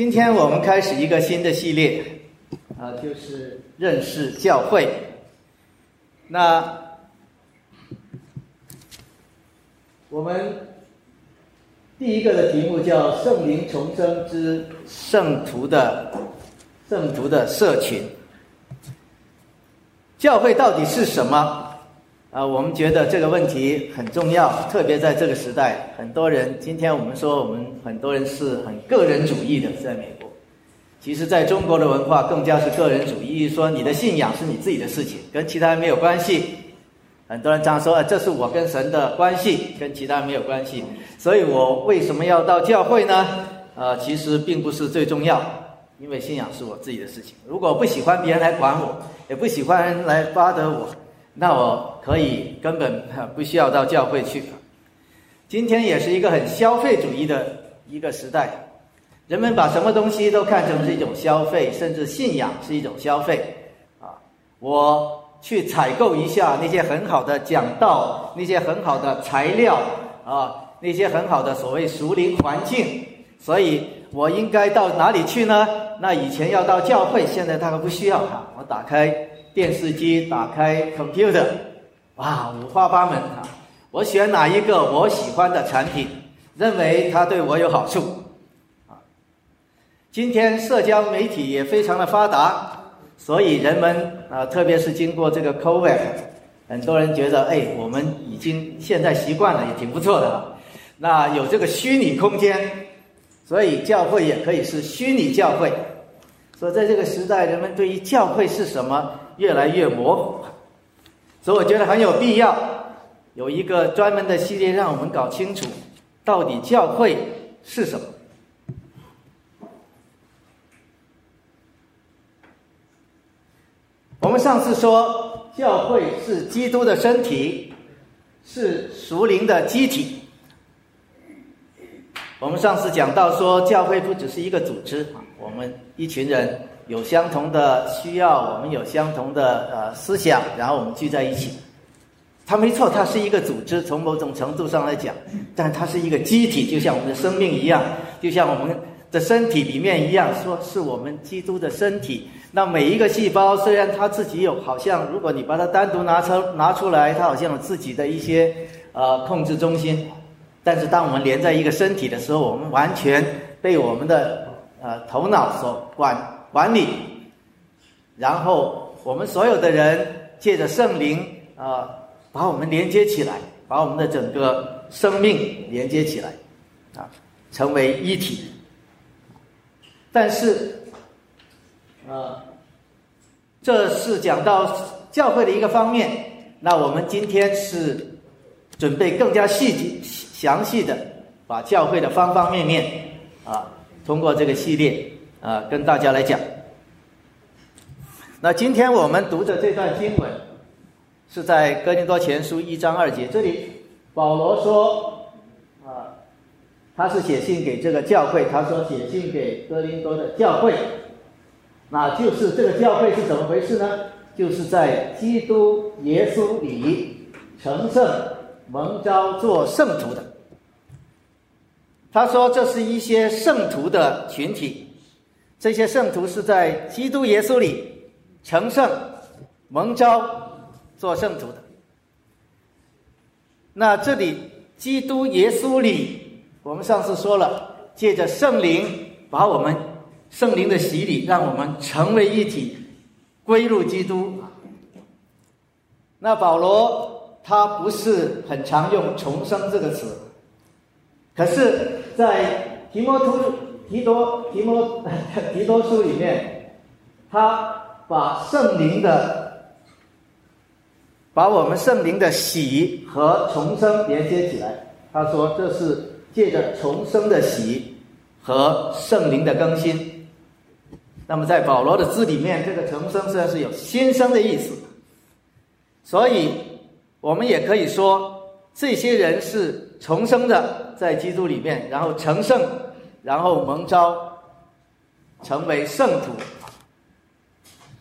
今天我们开始一个新的系列，啊，就是认识教会。那我们第一个的题目叫“圣灵重生之圣徒的圣徒的社群”。教会到底是什么？啊，我们觉得这个问题很重要，特别在这个时代，很多人今天我们说，我们很多人是很个人主义的，在美国，其实在中国的文化更加是个人主义，说你的信仰是你自己的事情，跟其他人没有关系。很多人常说，这是我跟神的关系，跟其他人没有关系。所以我为什么要到教会呢？呃，其实并不是最重要，因为信仰是我自己的事情。如果不喜欢别人来管我，也不喜欢人来巴得我。那我可以根本不需要到教会去。今天也是一个很消费主义的一个时代，人们把什么东西都看成是一种消费，甚至信仰是一种消费。啊，我去采购一下那些很好的讲道，那些很好的材料啊，那些很好的所谓熟龄环境，所以我应该到哪里去呢？那以前要到教会，现在大概不需要哈。我打开。电视机打开 computer，哇，五花八门啊！我选哪一个我喜欢的产品，认为它对我有好处啊。今天社交媒体也非常的发达，所以人们啊，特别是经过这个 COVID，很多人觉得，哎，我们已经现在习惯了，也挺不错的了。那有这个虚拟空间，所以教会也可以是虚拟教会。所以在这个时代，人们对于教会是什么？越来越模糊，所以我觉得很有必要有一个专门的系列，让我们搞清楚到底教会是什么。我们上次说，教会是基督的身体，是属灵的机体。我们上次讲到说，教会不只是一个组织啊，我们一群人。有相同的需要，我们有相同的呃思想，然后我们聚在一起。它没错，它是一个组织，从某种程度上来讲，但它是一个机体，就像我们的生命一样，就像我们的身体里面一样，说是我们基督的身体。那每一个细胞虽然它自己有，好像如果你把它单独拿出拿出来，它好像有自己的一些呃控制中心，但是当我们连在一个身体的时候，我们完全被我们的呃头脑所管。管理，然后我们所有的人借着圣灵啊，把我们连接起来，把我们的整个生命连接起来，啊，成为一体。但是，啊，这是讲到教会的一个方面。那我们今天是准备更加细节、详细的，把教会的方方面面啊，通过这个系列。啊，跟大家来讲。那今天我们读的这段经文，是在哥林多前书一章二节。这里保罗说，啊，他是写信给这个教会，他说写信给哥林多的教会，那就是这个教会是怎么回事呢？就是在基督耶稣里成圣、蒙召做圣徒的。他说这是一些圣徒的群体。这些圣徒是在基督耶稣里成圣、蒙召做圣徒的。那这里基督耶稣里，我们上次说了，借着圣灵把我们圣灵的洗礼，让我们成为一体，归入基督。那保罗他不是很常用“重生”这个词，可是，在提摩突。提多提摩提多书里面，他把圣灵的，把我们圣灵的喜和重生连接起来。他说这是借着重生的喜和圣灵的更新。那么在保罗的字里面，这个重生虽然是有新生的意思。所以我们也可以说，这些人是重生的，在基督里面，然后成圣。然后蒙召成为圣徒，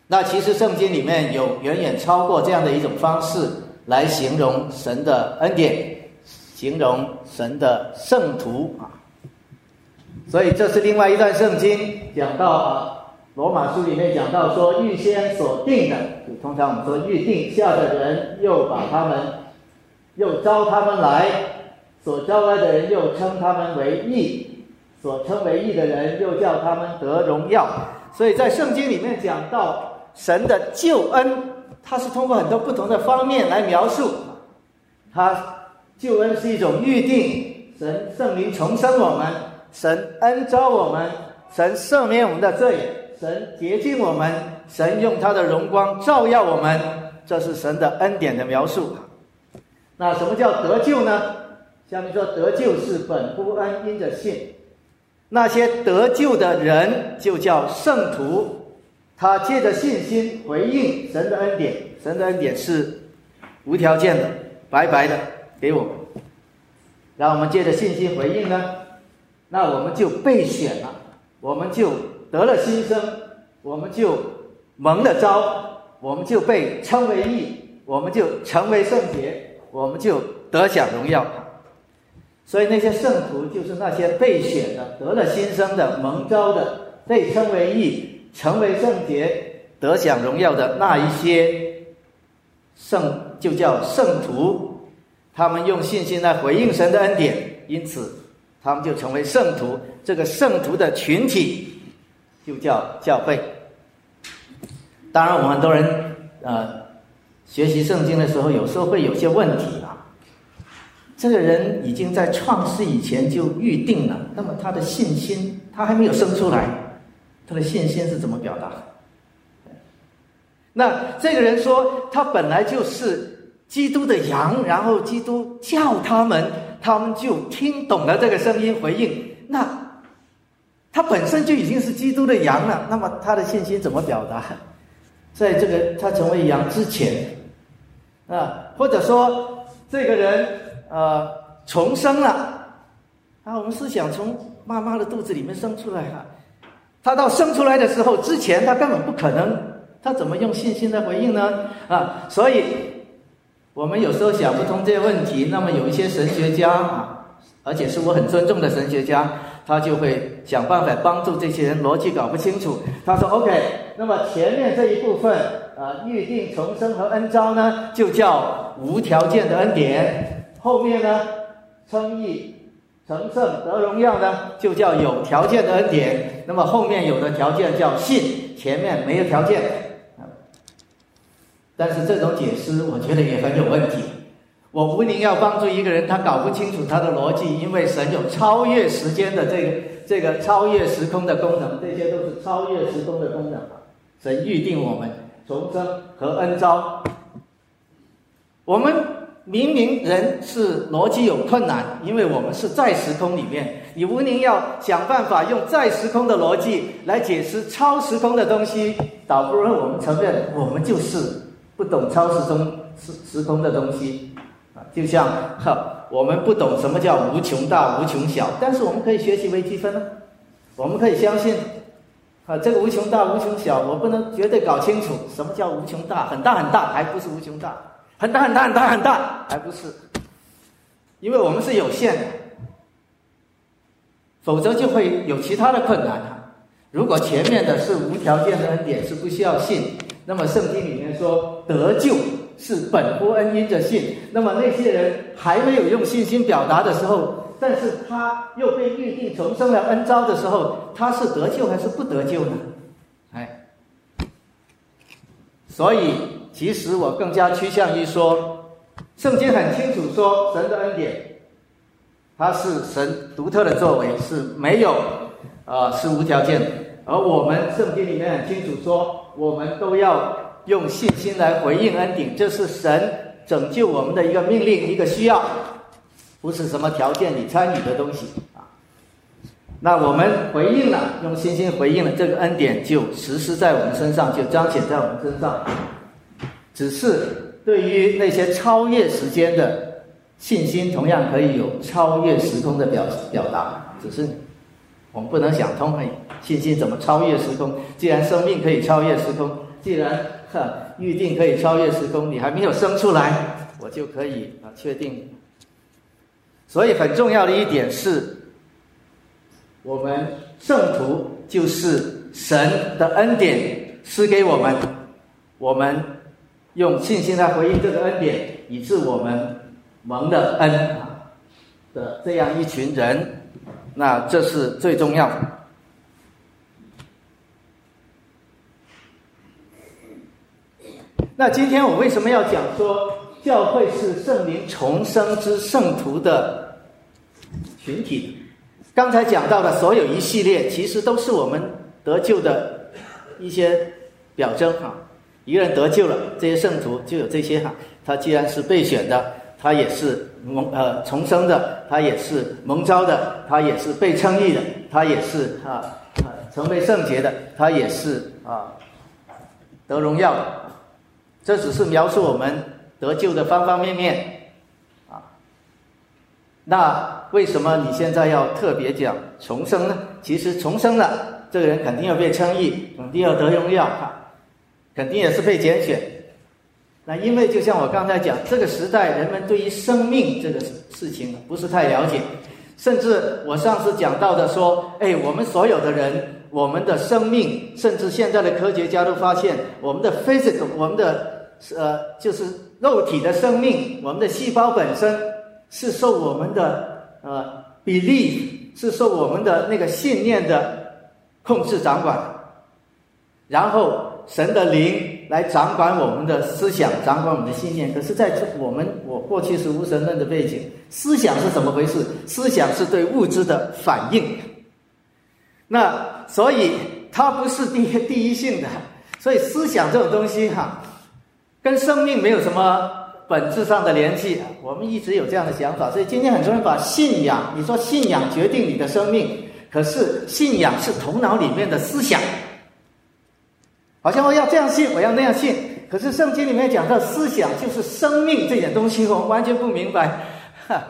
那其实圣经里面有远远超过这样的一种方式来形容神的恩典，形容神的圣徒啊。所以这是另外一段圣经讲到啊，罗马书里面讲到说预先所定的，就通常我们说预定下的人，又把他们又招他们来，所招来的人又称他们为义，所称为义的人又叫他们得荣耀。所以在圣经里面讲到神的救恩，它是通过很多不同的方面来描述，他救恩是一种预定，神圣灵重生我们。神恩召我们，神赦免我们的罪，神洁净我们，神用他的荣光照耀我们，这是神的恩典的描述。那什么叫得救呢？下面说得救是本乎恩，因着信。那些得救的人就叫圣徒，他借着信心回应神的恩典，神的恩典是无条件的、白白的给我们，让我们借着信心回应呢？那我们就被选了，我们就得了新生，我们就蒙了招，我们就被称为义，我们就成为圣洁，我们就得享荣耀。所以那些圣徒就是那些被选的、得了新生的、蒙招的、被称为义、成为圣洁、得享荣耀的那一些圣，就叫圣徒。他们用信心来回应神的恩典，因此。他们就成为圣徒，这个圣徒的群体就叫教会。当然，我们很多人呃学习圣经的时候，有时候会有些问题。这个人已经在创世以前就预定了，那么他的信心他还没有生出来，他的信心是怎么表达？那这个人说他本来就是基督的羊，然后基督叫他们。他们就听懂了这个声音回应，那他本身就已经是基督的羊了。那么他的信心怎么表达？在这个他成为羊之前，啊，或者说这个人呃重生了，啊，我们是想从妈妈的肚子里面生出来哈，他到生出来的时候之前，他根本不可能，他怎么用信心来回应呢？啊，所以。我们有时候想不通这些问题，那么有一些神学家啊，而且是我很尊重的神学家，他就会想办法帮助这些人逻辑搞不清楚。他说：“OK，那么前面这一部分啊，预定重生和恩招呢，就叫无条件的恩典；后面呢，称义、成圣、得荣耀呢，就叫有条件的恩典。那么后面有的条件叫信，前面没有条件。”但是这种解释，我觉得也很有问题。我无宁要帮助一个人，他搞不清楚他的逻辑，因为神有超越时间的这个这个超越时空的功能，这些都是超越时空的功能。神预定我们重生和恩招。我们明明人是逻辑有困难，因为我们是在时空里面。你无宁要想办法用在时空的逻辑来解释超时空的东西，倒不如我们承认我们就是。不懂超时空时时空的东西，啊，就像哈，我们不懂什么叫无穷大、无穷小，但是我们可以学习微积分呢，我们可以相信，啊，这个无穷大、无穷小，我不能绝对搞清楚什么叫无穷大，很大很大还不是无穷大，很大很大很大很大还不是，因为我们是有限的，否则就会有其他的困难啊。如果前面的是无条件的恩典，是不需要信。那么圣经里面说得救是本乎恩因着信，那么那些人还没有用信心表达的时候，但是他又被预定重生了恩招的时候，他是得救还是不得救呢？哎，所以其实我更加趋向于说，圣经很清楚说神的恩典，它是神独特的作为，是没有啊是无条件的，而我们圣经里面很清楚说。我们都要用信心来回应恩典，这是神拯救我们的一个命令，一个需要，不是什么条件你参与的东西啊。那我们回应了，用信心回应了，这个恩典就实施在我们身上，就彰显在我们身上。只是对于那些超越时间的信心，同样可以有超越时空的表表达，只是。我们不能想通，哎，信心怎么超越时空？既然生命可以超越时空，既然哈预定可以超越时空，你还没有生出来，我就可以啊确定。所以很重要的一点是，我们圣徒就是神的恩典施给我们，我们用信心来回应这个恩典，以致我们蒙的恩的这样一群人，那这是最重要的。那今天我为什么要讲说教会是圣灵重生之圣徒的群体？刚才讲到的所有一系列，其实都是我们得救的一些表征哈。一个人得救了，这些圣徒就有这些哈。他既然是被选的，他也是蒙呃重生的，他也是蒙召的，他也是被称义的，他也是啊成为圣洁的，他也是啊得荣耀的。这只是描述我们得救的方方面面啊。那。为什么你现在要特别讲重生呢？其实重生了，这个人肯定要被称义，肯定要得荣耀，肯定也是被拣选。那因为就像我刚才讲，这个时代人们对于生命这个事情不是太了解，甚至我上次讲到的说，哎，我们所有的人，我们的生命，甚至现在的科学家都发现，我们的 physical，我们的呃，就是肉体的生命，我们的细胞本身是受我们的。呃，比例是受我们的那个信念的控制掌管，然后神的灵来掌管我们的思想，掌管我们的信念。可是，在我们我过去是无神论的背景，思想是怎么回事？思想是对物质的反应。那所以它不是第一第一性的，所以思想这种东西哈，跟生命没有什么。本质上的联系，我们一直有这样的想法，所以今天很多人把信仰，你说信仰决定你的生命，可是信仰是头脑里面的思想，好像我要这样信，我要那样信，可是圣经里面讲到思想就是生命这点东西，我们完全不明白。哈，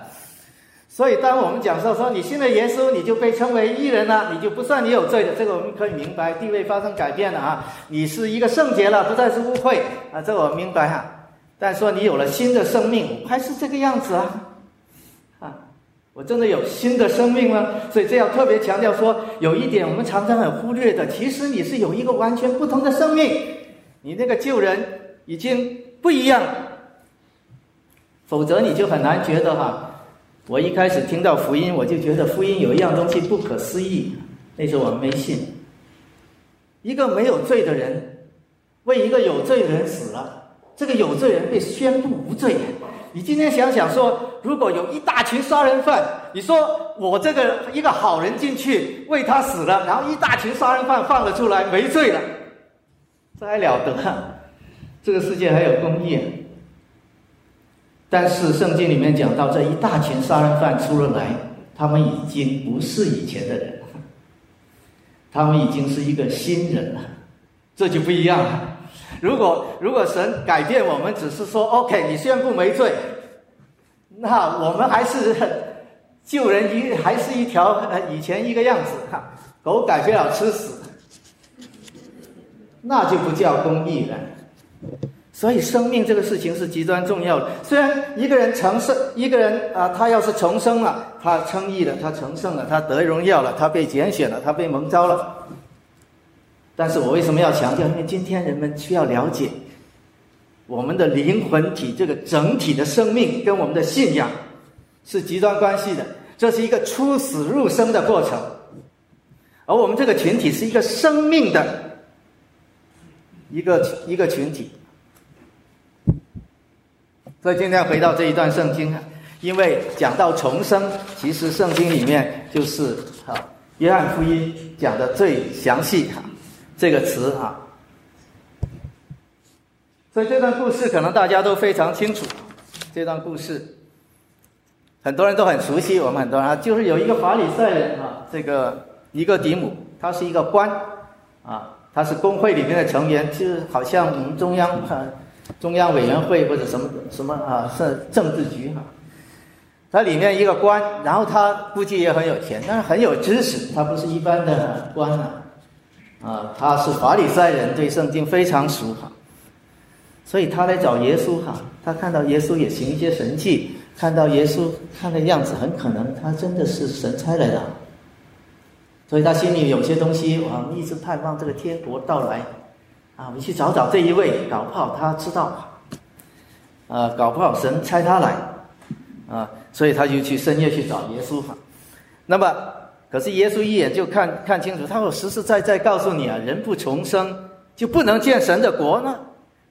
所以当我们讲说说你信了耶稣，你就被称为义人了，你就不算你有罪的，这个我们可以明白，地位发生改变了啊，你是一个圣洁了，不再是污秽啊，这我明白哈。但说你有了新的生命，还是这个样子？啊，我真的有新的生命吗？所以这要特别强调说，有一点我们常常很忽略的，其实你是有一个完全不同的生命，你那个旧人已经不一样，否则你就很难觉得哈。我一开始听到福音，我就觉得福音有一样东西不可思议，那时候我们没信，一个没有罪的人为一个有罪的人死了。这个有罪人被宣布无罪。你今天想想说，如果有一大群杀人犯，你说我这个一个好人进去为他死了，然后一大群杀人犯放了出来没罪了，这还了得？这个世界还有公义。但是圣经里面讲到，这一大群杀人犯出了来，他们已经不是以前的人了，他们已经是一个新人了，这就不一样了。如果如果神改变我们，只是说 OK，你宣布没罪，那我们还是救人一还是一条呃以前一个样子哈，狗改不了吃屎，那就不叫公义了。所以生命这个事情是极端重要的。虽然一个人成圣，一个人啊，他要是重生了，他称义了，他成圣了，他得荣耀了，他被拣选了，他被蒙召了。但是我为什么要强调？因为今天人们需要了解，我们的灵魂体这个整体的生命跟我们的信仰是极端关系的，这是一个出死入生的过程，而我们这个群体是一个生命的一个一个群体。所以今天回到这一段圣经啊，因为讲到重生，其实圣经里面就是啊约翰福音讲的最详细哈。这个词啊，所以这段故事可能大家都非常清楚。这段故事很多人都很熟悉，我们很多人啊，就是有一个法里赛人啊，这个尼哥底姆，他是一个官啊，他是工会里面的成员，就是好像我们中央啊，中央委员会或者什么什么啊，是政治局哈。他里面一个官，然后他估计也很有钱，但是很有知识，他不是一般的官啊。啊，他是法利赛人，对圣经非常熟哈，所以他来找耶稣哈。他看到耶稣也行一些神迹，看到耶稣看的样子，很可能他真的是神差来的。所以他心里有些东西，我们一直盼望这个天国到来，啊，我们去找找这一位，搞不好他知道，啊，搞不好神差他来，啊，所以他就去深夜去找耶稣哈。那么，可是耶稣一眼就看看清楚，他说实实在在告诉你啊，人不重生就不能见神的国呢。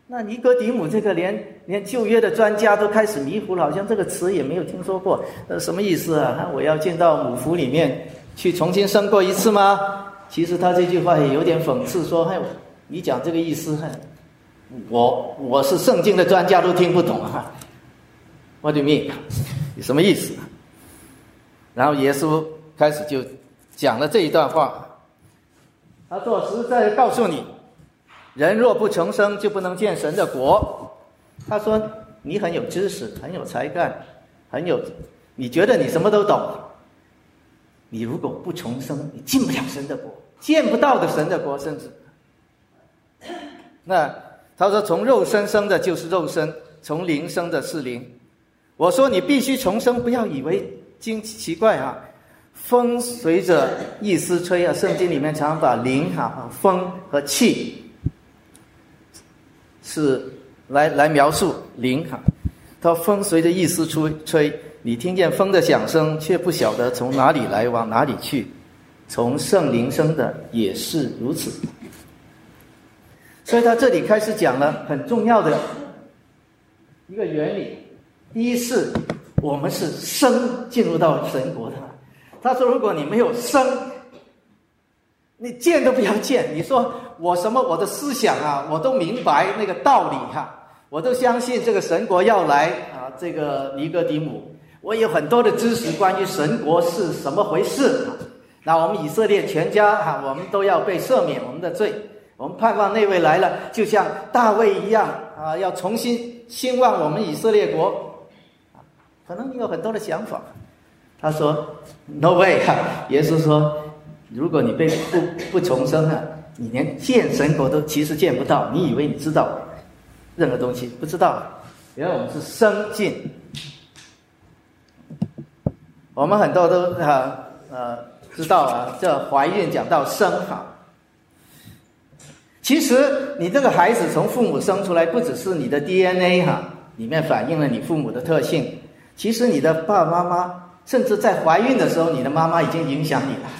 那尼哥底母这个连连旧约的专家都开始迷糊了，好像这个词也没有听说过，呃，什么意思啊？我要进到母腹里面。去重新生过一次吗？其实他这句话也有点讽刺，说：“嘿，你讲这个意思，我我是圣经的专家都听不懂啊。”What do you mean？你什么意思？然后耶稣开始就讲了这一段话。他说：“实在告诉你，人若不重生，就不能见神的国。”他说：“你很有知识，很有才干，很有，你觉得你什么都懂。”你如果不重生，你进不了神的国，见不到的神的国，甚至。那他说：“从肉身生的就是肉身，从灵生的是灵。”我说：“你必须重生，不要以为惊奇怪啊！风随着意思吹啊，圣经里面常把灵哈、风和气是来来描述灵哈。它风随着意思吹吹。”你听见风的响声，却不晓得从哪里来，往哪里去。从圣灵生的也是如此。所以他这里开始讲了很重要的一个原理：一是，我们是生进入到神国的。他说，如果你没有生，你见都不要见。你说我什么？我的思想啊，我都明白那个道理哈，我都相信这个神国要来啊。这个尼哥底母。我有很多的知识关于神国是什么回事。那我们以色列全家哈，我们都要被赦免我们的罪。我们盼望那位来了，就像大卫一样啊，要重新兴旺我们以色列国。可能你有很多的想法。他说：“No way！” 哈，耶稣说：“如果你被不不重生啊，你连见神国都其实见不到。你以为你知道任何东西，不知道。原来我们是生进。”我们很多都哈呃知道啊，这怀孕讲到生哈，其实你这个孩子从父母生出来，不只是你的 DNA 哈，里面反映了你父母的特性。其实你的爸爸妈妈，甚至在怀孕的时候，你的妈妈已经影响你了，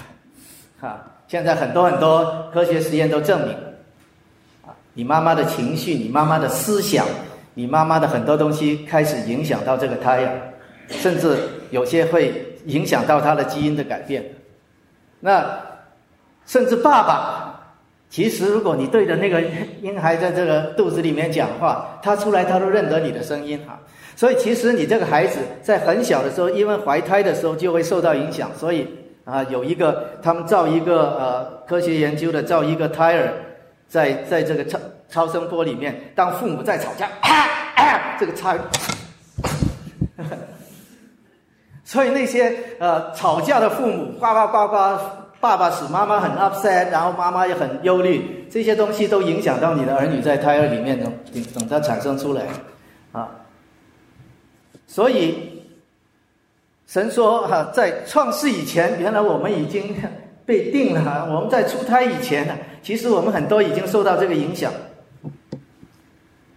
哈。现在很多很多科学实验都证明，啊，你妈妈的情绪，你妈妈的思想，你妈妈的很多东西开始影响到这个胎呀，甚至有些会。影响到他的基因的改变，那甚至爸爸，其实如果你对着那个婴孩在这个肚子里面讲话，他出来他都认得你的声音哈。所以其实你这个孩子在很小的时候，因为怀胎的时候就会受到影响。所以啊，有一个他们造一个呃科学研究的造一个胎儿，在 在这个超超声波里面，当父母在吵架，这个胎。所以那些呃吵架的父母，呱呱呱呱，爸爸使妈妈很 upset，然后妈妈也很忧虑，这些东西都影响到你的儿女在胎儿里面等等它产生出来，啊，所以神说哈，在创世以前，原来我们已经被定了，我们在出胎以前呢，其实我们很多已经受到这个影响。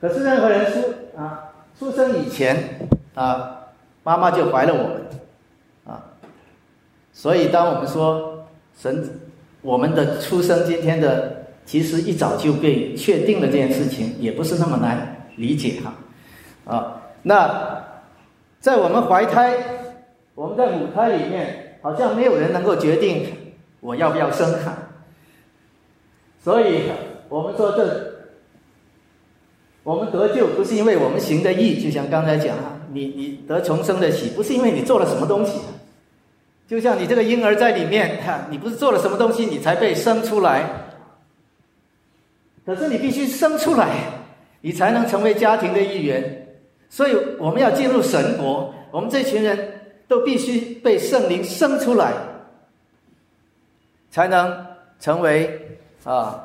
可是任何人出啊出生以前啊，妈妈就怀了我们。啊所以，当我们说神，我们的出生今天的，其实一早就被确定了这件事情，也不是那么难理解哈。啊，那在我们怀胎，我们在母胎里面，好像没有人能够决定我要不要生哈。所以，我们说这，我们得救不是因为我们行的义，就像刚才讲哈，你你得重生的喜，不是因为你做了什么东西。就像你这个婴儿在里面，哈，你不是做了什么东西，你才被生出来。可是你必须生出来，你才能成为家庭的一员。所以我们要进入神国，我们这群人都必须被圣灵生出来，才能成为啊，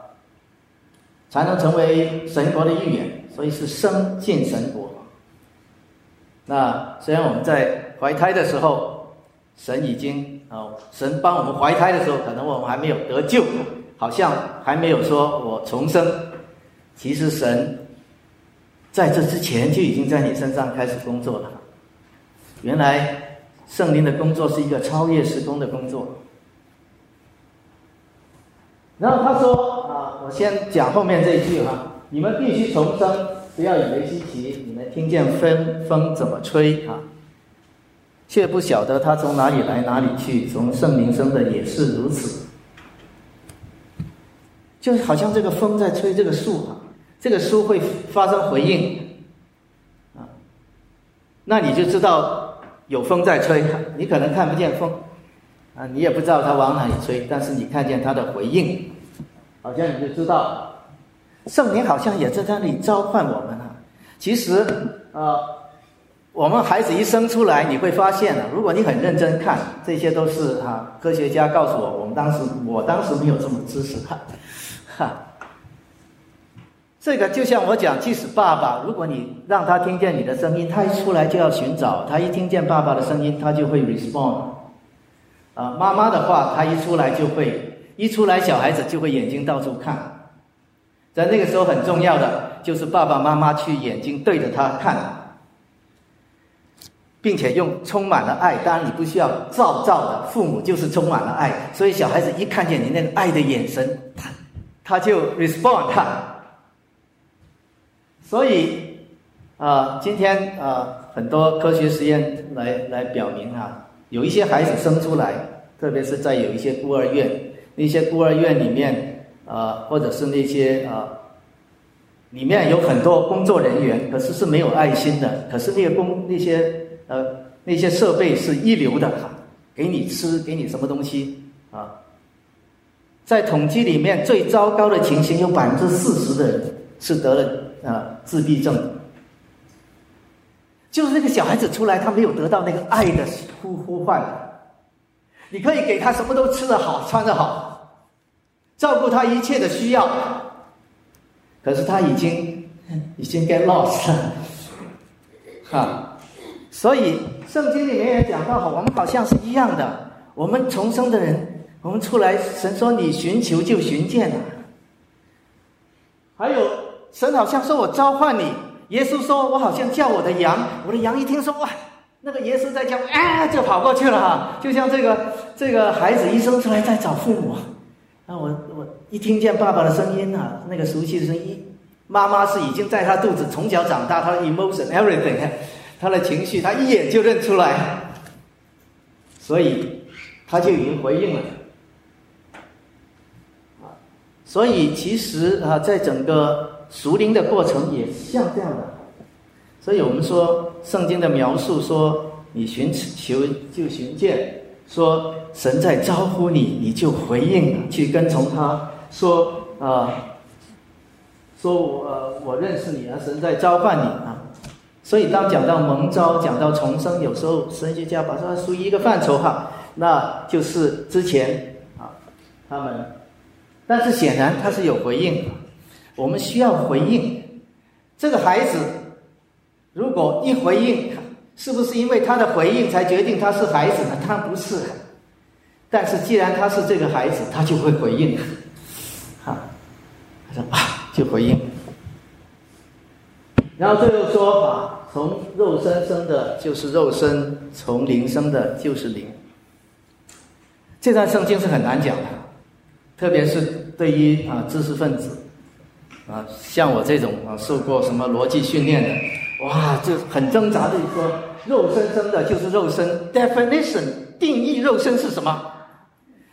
才能成为神国的一员。所以是生进神国。那虽然我们在怀胎的时候。神已经啊，神帮我们怀胎的时候，可能我们还没有得救，好像还没有说我重生。其实神在这之前就已经在你身上开始工作了。原来圣灵的工作是一个超越时空的工作。然后他说啊，我先讲后面这一句哈，你们必须重生，不要以为稀奇，你们听见风风怎么吹啊？却不晓得他从哪里来哪里去，从圣灵生的也是如此。就好像这个风在吹这个树啊，这个书会发生回应啊，那你就知道有风在吹。你可能看不见风啊，你也不知道它往哪里吹，但是你看见它的回应，好像你就知道圣灵好像也在那里召唤我们啊。其实啊。我们孩子一生出来，你会发现啊，如果你很认真看，这些都是哈科学家告诉我，我们当时我当时没有这么知识哈，哈。这个就像我讲，即使爸爸，如果你让他听见你的声音，他一出来就要寻找，他一听见爸爸的声音，他就会 respond。啊，妈妈的话，他一出来就会，一出来小孩子就会眼睛到处看，在那个时候很重要的就是爸爸妈妈去眼睛对着他看。并且用充满了爱，当然你不需要照照的，父母就是充满了爱，所以小孩子一看见你那个爱的眼神，他他就 respond 他。所以啊，今天啊，很多科学实验来来表明啊，有一些孩子生出来，特别是在有一些孤儿院，那些孤儿院里面啊，或者是那些啊，里面有很多工作人员，可是是没有爱心的，可是那个工那些。呃，那些设备是一流的哈，给你吃，给你什么东西啊？在统计里面，最糟糕的情形有百分之四十的人是得了啊自闭症，就是那个小孩子出来，他没有得到那个爱的呼呼唤。你可以给他什么都吃得好，穿得好，照顾他一切的需要，可是他已经已经 get lost 了，哈。所以圣经里面也讲到好，我们好像是一样的。我们重生的人，我们出来，神说你寻求就寻见了。还有神好像说我召唤你，耶稣说我好像叫我的羊，我的羊一听说哇，那个耶稣在叫，啊，就跑过去了哈。就像这个这个孩子一生出来在找父母，啊，我我一听见爸爸的声音啊，那个熟悉的声音，妈妈是已经在他肚子从小长大，他的 emotion everything。他的情绪，他一眼就认出来，所以他就已经回应了。啊，所以其实啊，在整个熟灵的过程也像这样的。所以我们说，圣经的描述说，你寻求就寻见，说神在招呼你，你就回应，去跟从他。说啊，说我我认识你啊，神在召唤你啊。所以，当讲到蒙召、讲到重生，有时候神学家把它属于一个范畴哈，那就是之前啊，他们，但是显然他是有回应，我们需要回应。这个孩子如果一回应，是不是因为他的回应才决定他是孩子呢？他不是。但是既然他是这个孩子，他就会回应，哈，他说啊，就回应。然后最后说法。从肉身生的就是肉身，从灵生的就是灵。这段圣经是很难讲的，特别是对于啊知识分子，啊像我这种啊受过什么逻辑训练的，哇就很挣扎的说，肉身生的就是肉身，definition 定义肉身是什么？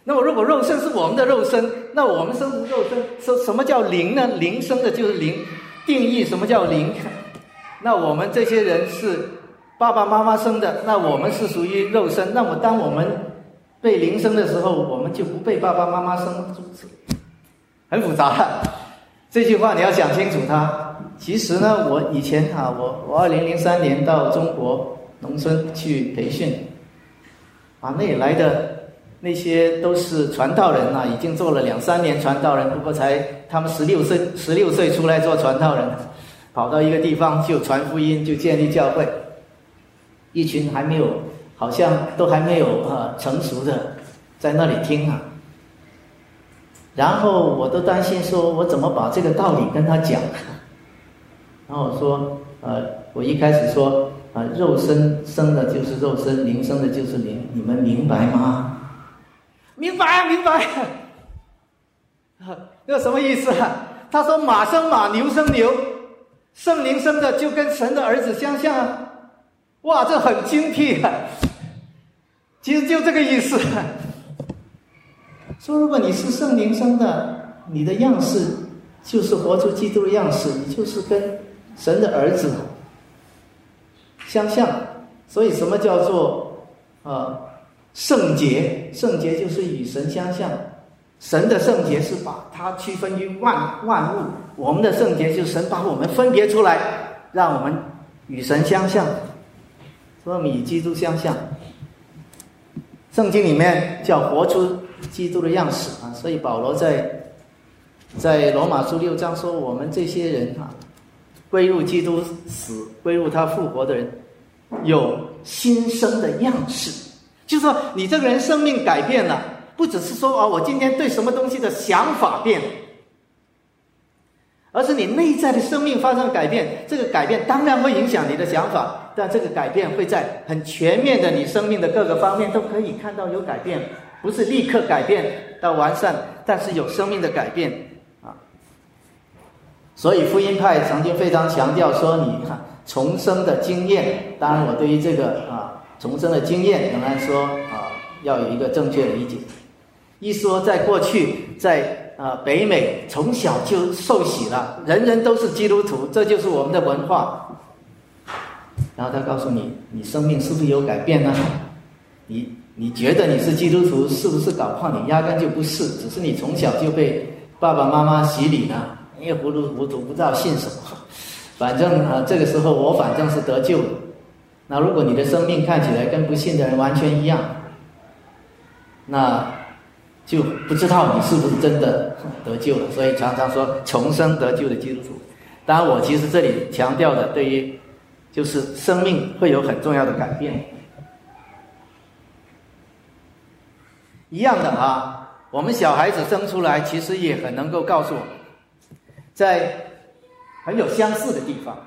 那么如果肉身是我们的肉身，那我们生的肉身，什什么叫灵呢？灵生的就是灵，定义什么叫灵？那我们这些人是爸爸妈妈生的，那我们是属于肉身。那么当我们被灵生的时候，我们就不被爸爸妈妈生，很复杂。这句话你要想清楚。它其实呢，我以前啊，我我二零零三年到中国农村去培训，啊，那里来的那些都是传道人啊，已经做了两三年传道人，不过才他们十六岁十六岁出来做传道人。跑到一个地方就传福音，就建立教会。一群还没有好像都还没有啊成熟的，在那里听啊。然后我都担心说，我怎么把这个道理跟他讲？然后我说，呃，我一开始说啊，肉身生的就是肉身，灵生的就是灵，你们明白吗？明白，明白。那什么意思啊？他说马生马，牛生牛，圣灵生的就跟神的儿子相像。哇，这很精辟啊！其实就这个意思。说如果你是圣灵生的，你的样式就是活出基督的样式，你就是跟神的儿子相像。所以什么叫做啊圣洁？圣洁就是与神相像。神的圣洁是把它区分于万万物，我们的圣洁就是神把我们分别出来，让我们与神相像。说与基督相像，圣经里面叫活出基督的样式啊，所以保罗在在罗马书六章说，我们这些人啊，归入基督死，归入他复活的人，有新生的样式，就是说你这个人生命改变了，不只是说啊，我今天对什么东西的想法变了。而是你内在的生命发生改变，这个改变当然会影响你的想法，但这个改变会在很全面的你生命的各个方面都可以看到有改变，不是立刻改变到完善，但是有生命的改变啊。所以福音派曾经非常强调说，你看重生的经验，当然我对于这个啊重生的经验仍然说啊要有一个正确理解。一说在过去在。啊，北美从小就受洗了，人人都是基督徒，这就是我们的文化。然后他告诉你，你生命是不是有改变呢？你你觉得你是基督徒，是不是搞不好你压根就不是，只是你从小就被爸爸妈妈洗礼呢？一糊里糊涂，不知道信什么。反正啊，这个时候我反正是得救了。那如果你的生命看起来跟不信的人完全一样，那。就不知道你是不是真的得救了，所以常常说重生得救的基督徒。当然，我其实这里强调的，对于就是生命会有很重要的改变。一样的啊，我们小孩子生出来，其实也很能够告诉我们，在很有相似的地方。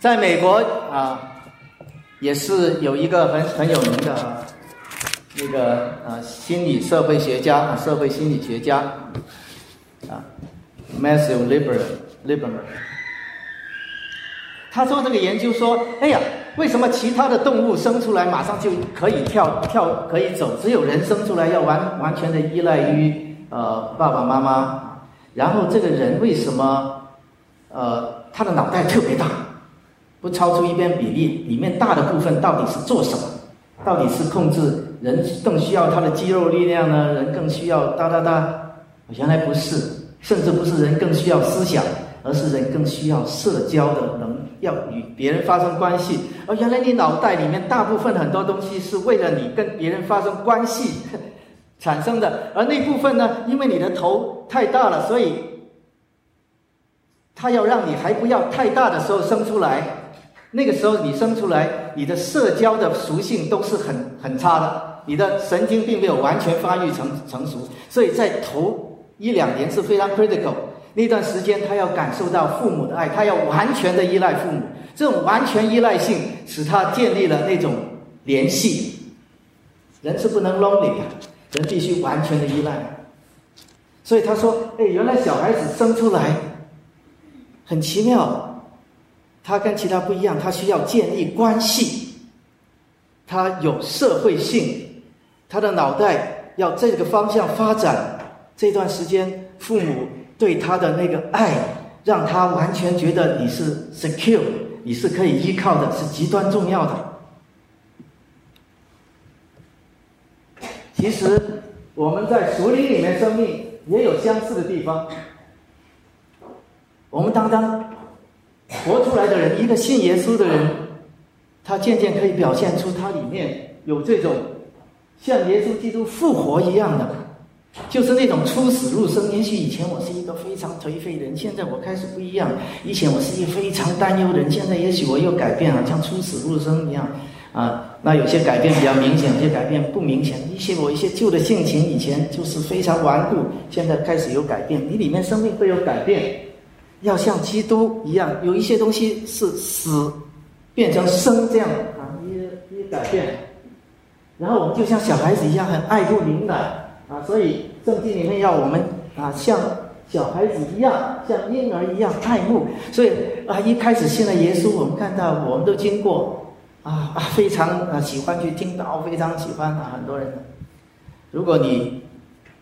在美国啊，也是有一个很很有名的。那个啊，心理社会学家、啊社会心理学家啊，Matthew Liberman，Liberman，他做这个研究说：“哎呀，为什么其他的动物生出来马上就可以跳跳可以走，只有人生出来要完完全的依赖于呃爸爸妈妈？然后这个人为什么呃他的脑袋特别大，不超出一边比例？里面大的部分到底是做什么？到底是控制？”人更需要他的肌肉力量呢？人更需要哒哒哒？原来不是，甚至不是人更需要思想，而是人更需要社交的能，要与别人发生关系。而原来你脑袋里面大部分很多东西是为了你跟别人发生关系 产生的，而那部分呢，因为你的头太大了，所以他要让你还不要太大的时候生出来。那个时候你生出来，你的社交的属性都是很很差的，你的神经并没有完全发育成成熟，所以在头一两年是非常 critical 那段时间，他要感受到父母的爱，他要完全的依赖父母，这种完全依赖性使他建立了那种联系。人是不能 lonely 的，人必须完全的依赖。所以他说：“哎，原来小孩子生出来很奇妙。”他跟其他不一样，他需要建立关系，他有社会性，他的脑袋要这个方向发展。这段时间，父母对他的那个爱，让他完全觉得你是 secure，你是可以依靠的，是极端重要的。其实我们在熟林里面生命也有相似的地方，我们当当。活出来的人，一个信耶稣的人，他渐渐可以表现出他里面有这种像耶稣基督复活一样的，就是那种出死入生。也许以前我是一个非常颓废的人，现在我开始不一样。以前我是一个非常担忧人，现在也许我又改变了，像出死入生一样。啊，那有些改变比较明显，有些改变不明显。一些我一些旧的性情以前就是非常顽固，现在开始有改变。你里面生命会有改变，要像基督一样，有一些东西是死变成生这样啊，一一改变。然后我们就像小孩子一样，很爱护灵奶啊，所以圣经里面要我们啊像。小孩子一样，像婴儿一样爱慕，所以啊，一开始信了耶稣，我们看到我们都经过啊啊，非常啊喜欢去听到，非常喜欢啊很多人。如果你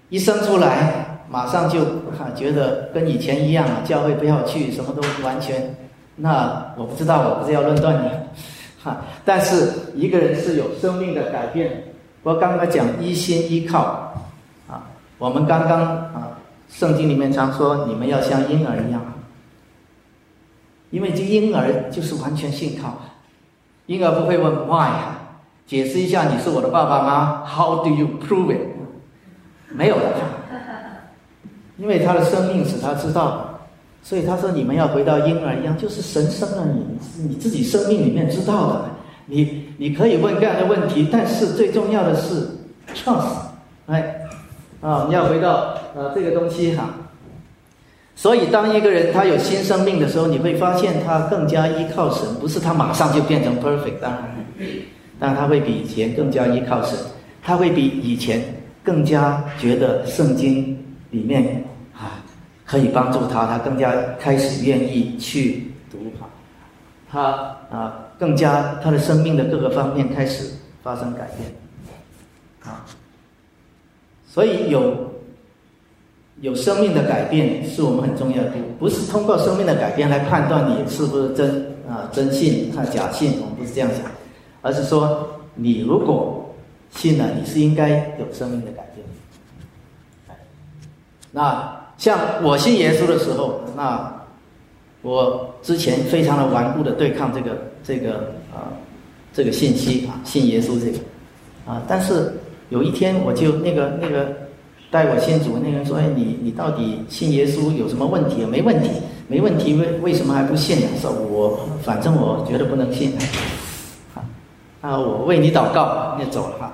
一生出来，马上就啊觉得跟以前一样了，教会不要去，什么都完全，那我不知道，我不是要论断你，哈。但是一个人是有生命的改变。我刚刚讲一心依靠，我们刚刚啊。圣经里面常说，你们要像婴儿一样，因为这婴儿就是完全信靠。婴儿不会问 why，解释一下你是我的爸爸吗？How do you prove it？没有的，因为他的生命使他知道，所以他说你们要回到婴儿一样，就是神生了你，你自己生命里面知道的。你你可以问各样的问题，但是最重要的是 trust，哎。啊，你要回到呃这个东西哈。所以，当一个人他有新生命的时候，你会发现他更加依靠神，不是他马上就变成 perfect，当然，但他会比以前更加依靠神，他会比以前更加觉得圣经里面啊可以帮助他，他更加开始愿意去读哈，他啊更加他的生命的各个方面开始发生改变，啊。所以有有生命的改变是我们很重要的，不是通过生命的改变来判断你是不是真啊真信还假信，我们不是这样想，而是说你如果信了，你是应该有生命的改变。那像我信耶稣的时候，那我之前非常的顽固的对抗这个这个啊这个信息啊信耶稣这个啊，但是。有一天，我就那个那个带我信主那个人说：“哎，你你到底信耶稣有什么问题？没问题，没问题，为为什么还不信呢？”说：“我反正我觉得不能信。”啊，我为你祷告，就走了哈。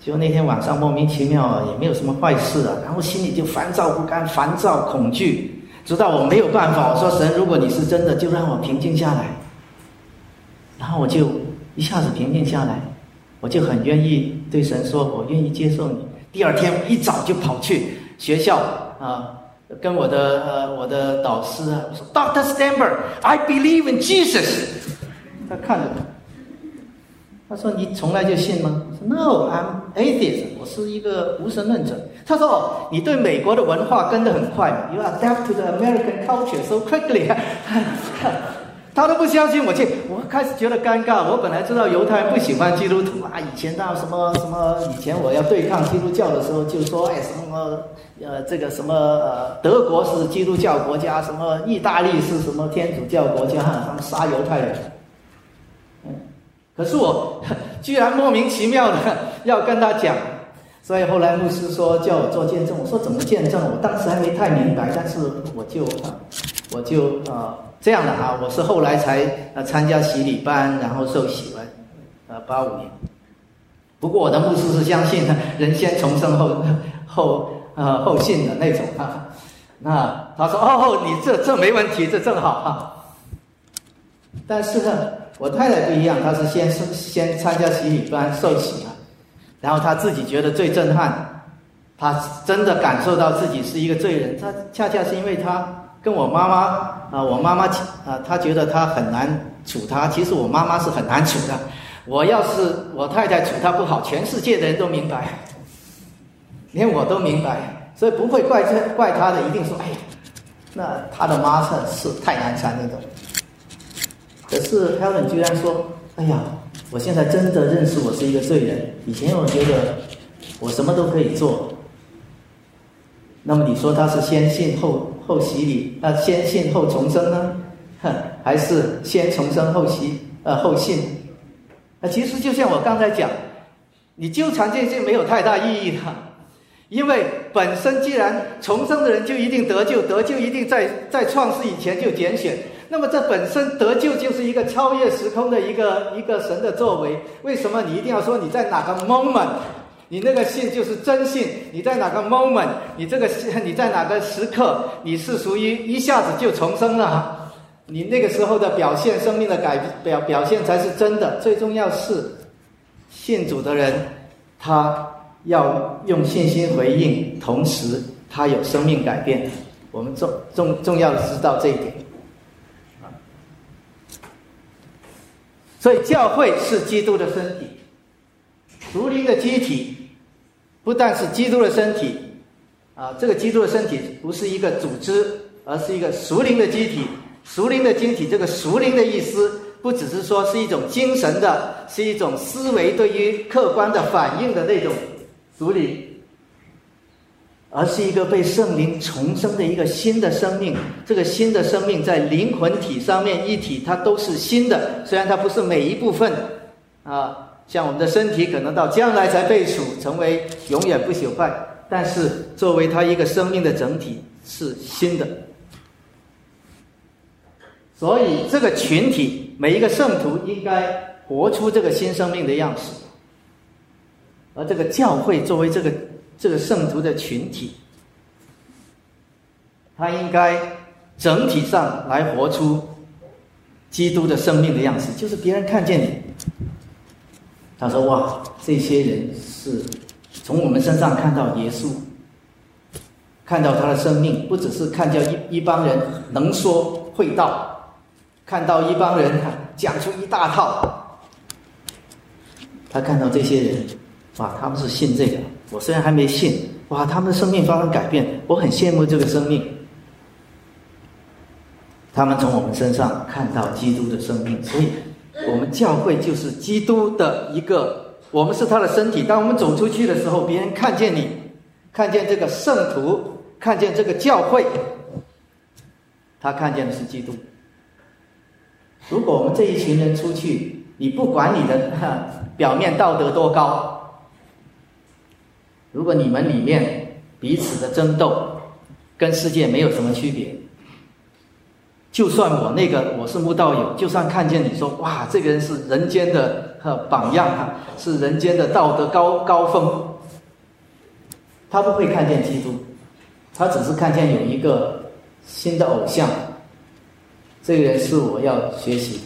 就那天晚上莫名其妙，也没有什么坏事啊，然后心里就烦躁不甘，烦躁恐惧，直到我没有办法，我说：“神，如果你是真的，就让我平静下来。”然后我就一下子平静下来。我就很愿意对神说，我愿意接受你。第二天一早就跑去学校啊，跟我的呃我的导师啊说，Doctor stamber i believe in Jesus。他看着我，他说你从来就信吗？我说 No，I'm atheist，我是一个无神论者。他说你对美国的文化跟得很快，You adapt to the American culture so quickly。他都不相信我去，我开始觉得尴尬。我本来知道犹太人不喜欢基督徒啊，以前到什么什么，以前我要对抗基督教的时候，就说哎什么呃这个什么呃德国是基督教国家，什么意大利是什么天主教国家，他们杀犹太人。嗯，可是我居然莫名其妙的要跟他讲，所以后来牧师说叫我做见证，我说怎么见证？我当时还没太明白，但是我就我就啊。这样的啊，我是后来才呃参加洗礼班，然后受洗了，呃八五年。不过我的牧师是相信人先重生后后呃后信的那种啊。那他说哦，你这这没问题，这正好哈。但是呢，我太太不一样，她是先是先参加洗礼班受洗了，然后她自己觉得最震撼，她真的感受到自己是一个罪人。她恰恰是因为她。跟我妈妈啊，我妈妈啊，她觉得她很难处她。其实我妈妈是很难处的。我要是我太太处她不好，全世界的人都明白，连我都明白，所以不会怪这怪她的。一定说，哎呀，那她的妈是是太难缠那种。可是 Helen 居然说，哎呀，我现在真的认识我是一个罪人。以前我觉得我什么都可以做。那么你说他是先信后？后洗礼，那先信后重生呢？哼，还是先重生后洗？呃，后信？那其实就像我刚才讲，你纠缠这些没有太大意义的，因为本身既然重生的人就一定得救，得救一定在在创世以前就拣选，那么这本身得救就是一个超越时空的一个一个神的作为。为什么你一定要说你在哪个 moment，你那个信就是真信？你在哪个 moment，你这个你在哪个时刻，你是属于一下子就重生了？你那个时候的表现，生命的改表表现才是真的。最重要是信主的人，他要用信心回应，同时他有生命改变。我们重重重要的知道这一点，所以教会是基督的身体，属灵的机体，不但是基督的身体，啊，这个基督的身体不是一个组织，而是一个属灵的机体。属灵的机体，这个属灵的意思，不只是说是一种精神的，是一种思维对于客观的反应的那种属灵。而是一个被圣灵重生的一个新的生命，这个新的生命在灵魂体上面一体，它都是新的。虽然它不是每一部分，啊，像我们的身体可能到将来才被数成为永远不朽坏，但是作为他一个生命的整体是新的。所以这个群体每一个圣徒应该活出这个新生命的样式，而这个教会作为这个。这个圣徒的群体，他应该整体上来活出基督的生命的样式，就是别人看见你，他说：“哇，这些人是从我们身上看到耶稣，看到他的生命，不只是看到一一帮人能说会道，看到一帮人讲出一大套，他看到这些人，哇，他们是信这个。”我虽然还没信，哇，他们的生命发生改变，我很羡慕这个生命。他们从我们身上看到基督的生命，所以我们教会就是基督的一个，我们是他的身体。当我们走出去的时候，别人看见你，看见这个圣徒，看见这个教会，他看见的是基督。如果我们这一群人出去，你不管你的 表面道德多高。如果你们里面彼此的争斗，跟世界没有什么区别，就算我那个我是慕道友，就算看见你说哇，这个人是人间的榜样哈，是人间的道德高高峰，他不会看见基督，他只是看见有一个新的偶像，这个人是我要学习。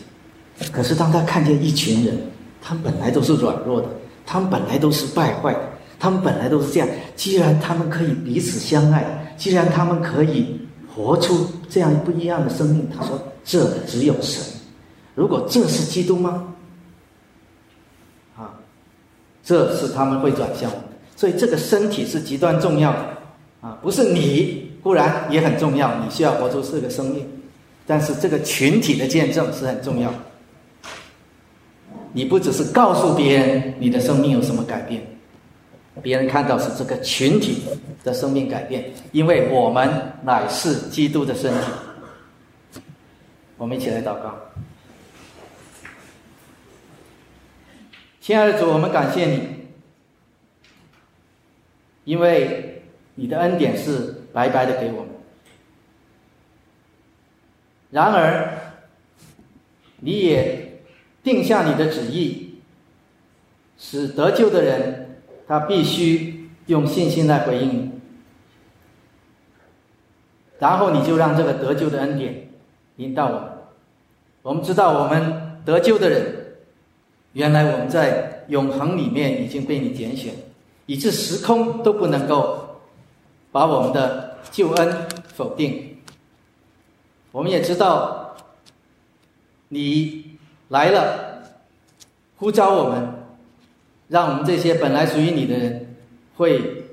可是当他看见一群人，他们本来都是软弱的，他们本来都是败坏的。他们本来都是这样，既然他们可以彼此相爱，既然他们可以活出这样不一样的生命，他说：“这只有神。如果这是基督吗？啊，这是他们会转向。所以这个身体是极端重要的啊，不是你固然也很重要，你需要活出这个生命，但是这个群体的见证是很重要。你不只是告诉别人你的生命有什么改变。”别人看到是这个群体的生命改变，因为我们乃是基督的身体。我们一起来祷告，亲爱的主，我们感谢你，因为你的恩典是白白的给我们。然而，你也定下你的旨意，使得救的人。他必须用信心来回应你，然后你就让这个得救的恩典引导我们。我们知道，我们得救的人，原来我们在永恒里面已经被你拣选，以致时空都不能够把我们的救恩否定。我们也知道，你来了，呼召我们。让我们这些本来属于你的人，会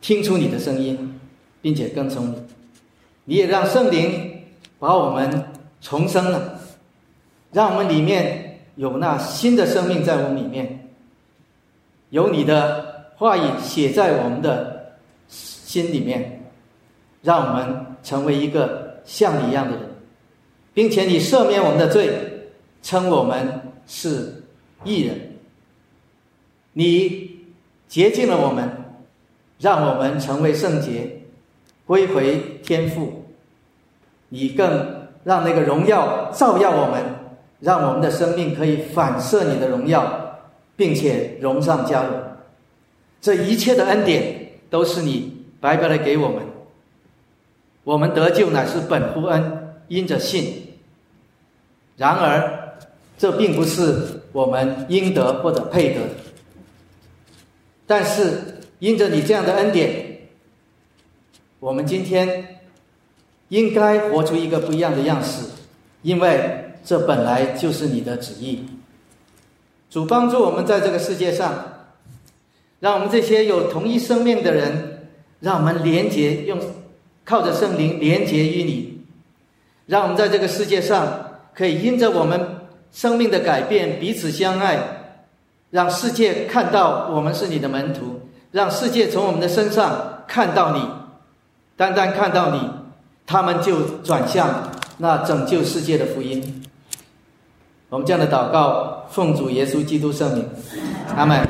听出你的声音，并且跟从你。你也让圣灵把我们重生了，让我们里面有那新的生命在我们里面，有你的话语写在我们的心里面，让我们成为一个像你一样的人，并且你赦免我们的罪，称我们是义人。你洁净了我们，让我们成为圣洁，归回天父。你更让那个荣耀照耀我们，让我们的生命可以反射你的荣耀，并且荣上加荣。这一切的恩典都是你白白的给我们。我们得救乃是本乎恩，因着信。然而，这并不是我们应得或者配得。但是，因着你这样的恩典，我们今天应该活出一个不一样的样式，因为这本来就是你的旨意。主帮助我们在这个世界上，让我们这些有同一生命的人，让我们连结，用靠着圣灵连结于你，让我们在这个世界上可以因着我们生命的改变彼此相爱，让世界看到我们是你的门徒，让世界从我们的身上看到你，单单看到你，他们就转向那拯救世界的福音。我们这样的祷告，奉主耶稣基督圣名，阿门。